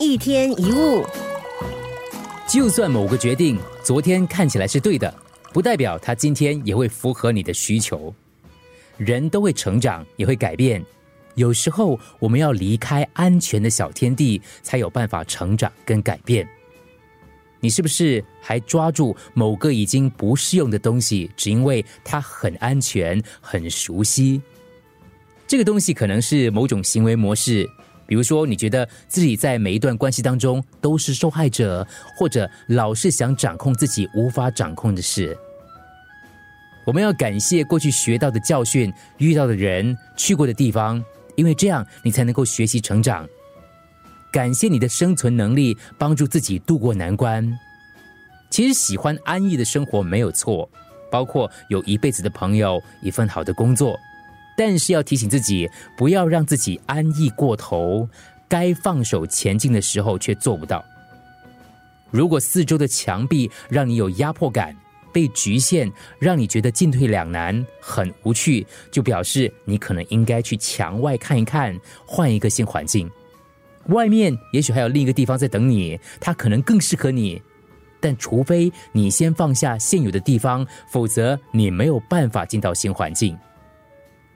一天一物，就算某个决定昨天看起来是对的，不代表它今天也会符合你的需求。人都会成长，也会改变。有时候我们要离开安全的小天地，才有办法成长跟改变。你是不是还抓住某个已经不适用的东西，只因为它很安全、很熟悉？这个东西可能是某种行为模式。比如说，你觉得自己在每一段关系当中都是受害者，或者老是想掌控自己无法掌控的事。我们要感谢过去学到的教训、遇到的人、去过的地方，因为这样你才能够学习成长。感谢你的生存能力，帮助自己度过难关。其实喜欢安逸的生活没有错，包括有一辈子的朋友、一份好的工作。但是要提醒自己，不要让自己安逸过头，该放手前进的时候却做不到。如果四周的墙壁让你有压迫感、被局限，让你觉得进退两难、很无趣，就表示你可能应该去墙外看一看，换一个新环境。外面也许还有另一个地方在等你，它可能更适合你。但除非你先放下现有的地方，否则你没有办法进到新环境。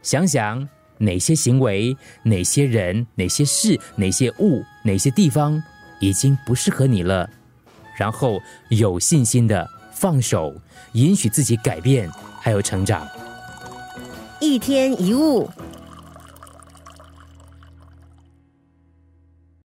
想想哪些行为、哪些人、哪些事、哪些物、哪些地方已经不适合你了，然后有信心的放手，允许自己改变，还有成长。一天一物。